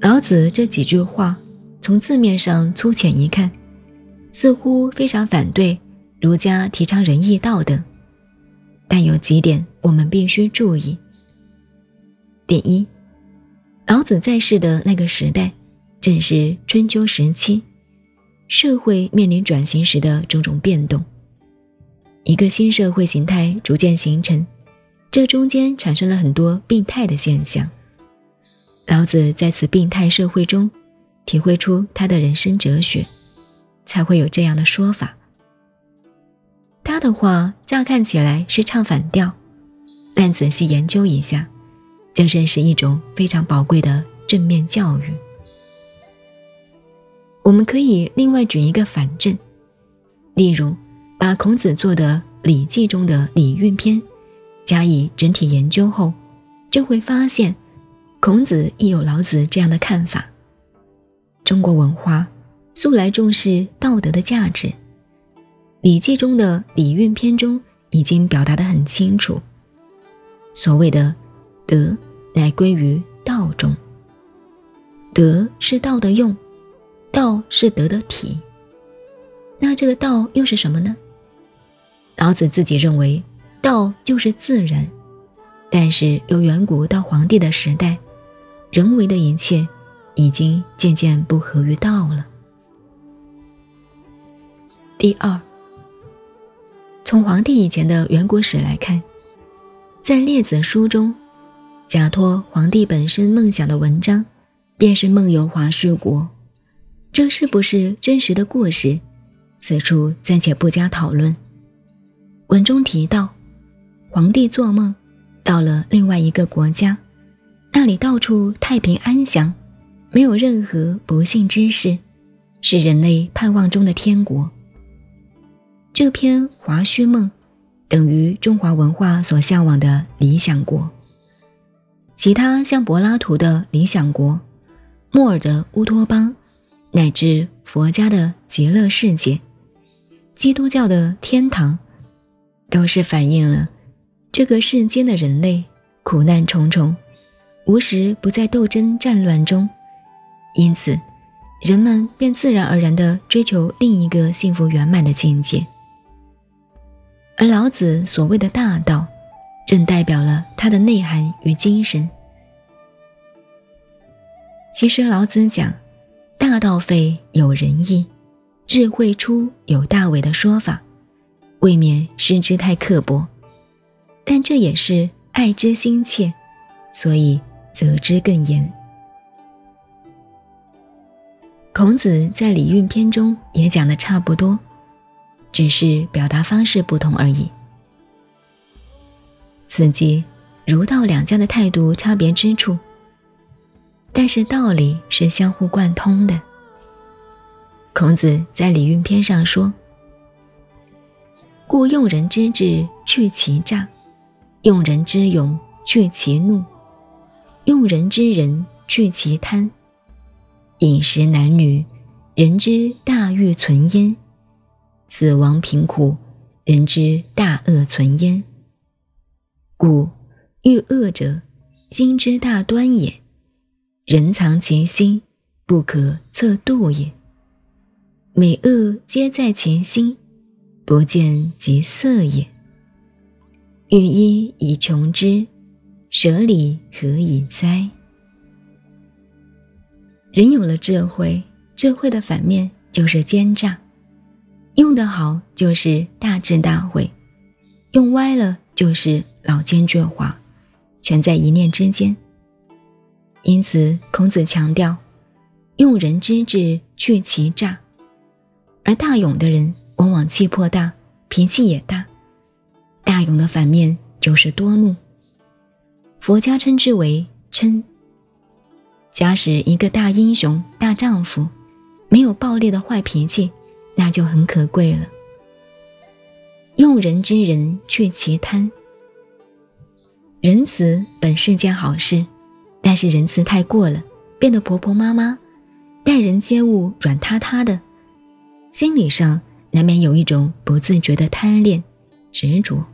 老子这几句话，从字面上粗浅一看，似乎非常反对儒家提倡仁义道德。但有几点我们必须注意。第一，老子在世的那个时代，正是春秋时期，社会面临转型时的种种变动，一个新社会形态逐渐形成，这中间产生了很多病态的现象。老子在此病态社会中，体会出他的人生哲学，才会有这样的说法。他的话乍看起来是唱反调，但仔细研究一下，这正是一种非常宝贵的正面教育。我们可以另外举一个反证，例如把孔子做的《礼记》中的礼运篇加以整体研究后，就会发现。孔子亦有老子这样的看法。中国文化素来重视道德的价值，《礼记》中的礼运篇中已经表达得很清楚。所谓的德，乃归于道中。德是道的用，道是德的体。那这个道又是什么呢？老子自己认为，道就是自然，但是由远古到黄帝的时代。人为的一切，已经渐渐不合于道了。第二，从黄帝以前的远古史来看，在《列子》书中，假托黄帝本身梦想的文章，便是梦游华胥国。这是不是真实的故事？此处暂且不加讨论。文中提到，皇帝做梦，到了另外一个国家。那里到处太平安详，没有任何不幸之事，是人类盼望中的天国。这篇《华胥梦》等于中华文化所向往的理想国。其他像柏拉图的理想国、莫尔的乌托邦，乃至佛家的极乐世界、基督教的天堂，都是反映了这个世间的人类苦难重重。无时不在斗争战乱中，因此，人们便自然而然地追求另一个幸福圆满的境界。而老子所谓的大道，正代表了他的内涵与精神。其实，老子讲“大道废有仁义，智慧出有大伟”的说法，未免失之太刻薄，但这也是爱之心切，所以。责之更严。孔子在礼运篇中也讲的差不多，只是表达方式不同而已。此即儒道两家的态度差别之处，但是道理是相互贯通的。孔子在礼运篇上说：“故用人之智去其诈，用人之勇去其怒。”用人之仁去其贪，饮食男女，人之大欲存焉；死亡贫苦，人之大恶存焉。故欲恶者，心之大端也。人藏其心，不可测度也。美恶皆在其心，不见即色也。欲一以穷之。舍礼何以哉？人有了智慧，智慧的反面就是奸诈。用得好就是大智大慧，用歪了就是老奸巨猾，全在一念之间。因此，孔子强调用人之智去其诈。而大勇的人往往气魄大，脾气也大。大勇的反面就是多怒。佛家称之为嗔。假使一个大英雄、大丈夫，没有暴烈的坏脾气，那就很可贵了。用人之人去其贪。仁慈本是件好事，但是仁慈太过了，变得婆婆妈妈，待人接物软塌塌的，心理上难免有一种不自觉的贪恋、执着，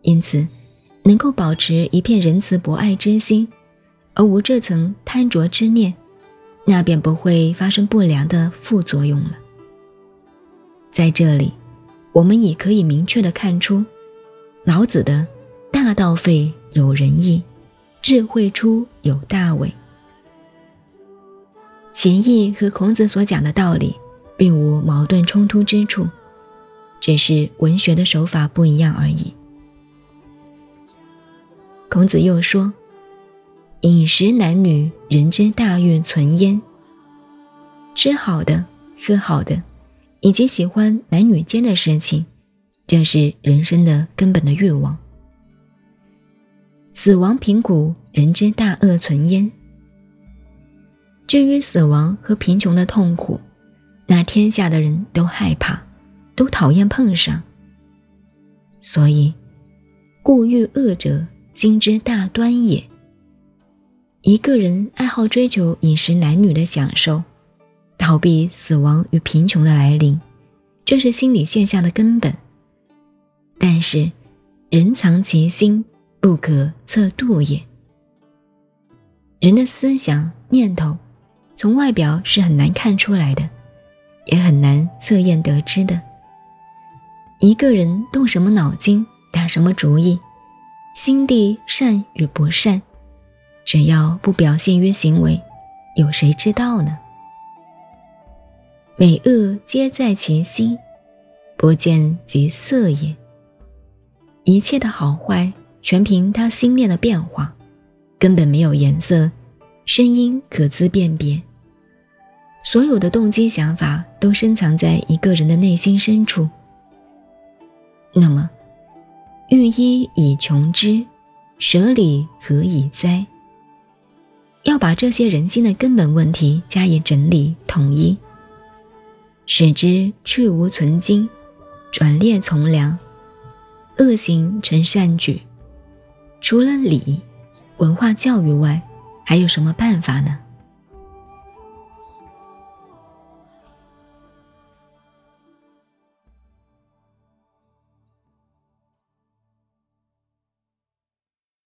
因此，能够保持一片仁慈博爱之心，而无这层贪着之念，那便不会发生不良的副作用了。在这里，我们也可以明确的看出，老子的“大道废有仁义，智慧出有大伪”，其意和孔子所讲的道理。并无矛盾冲突之处，只是文学的手法不一样而已。孔子又说：“饮食男女，人之大欲存焉。吃好的、喝好的，以及喜欢男女间的事情，这是人生的根本的欲望。死亡贫苦，人之大恶存焉。至于死亡和贫穷的痛苦。”那天下的人都害怕，都讨厌碰上。所以，故欲恶者，心之大端也。一个人爱好追求饮食男女的享受，逃避死亡与贫穷的来临，这是心理现象的根本。但是，人藏其心，不可测度也。人的思想念头，从外表是很难看出来的。也很难测验得知的。一个人动什么脑筋，打什么主意，心地善与不善，只要不表现于行为，有谁知道呢？美恶皆在其心，不见即色也。一切的好坏，全凭他心念的变化，根本没有颜色、声音可资辨别。所有的动机想法都深藏在一个人的内心深处。那么，欲一以穷之，舍礼何以哉？要把这些人心的根本问题加以整理统一，使之去无存精，转列从良，恶行成善举。除了礼、文化教育外，还有什么办法呢？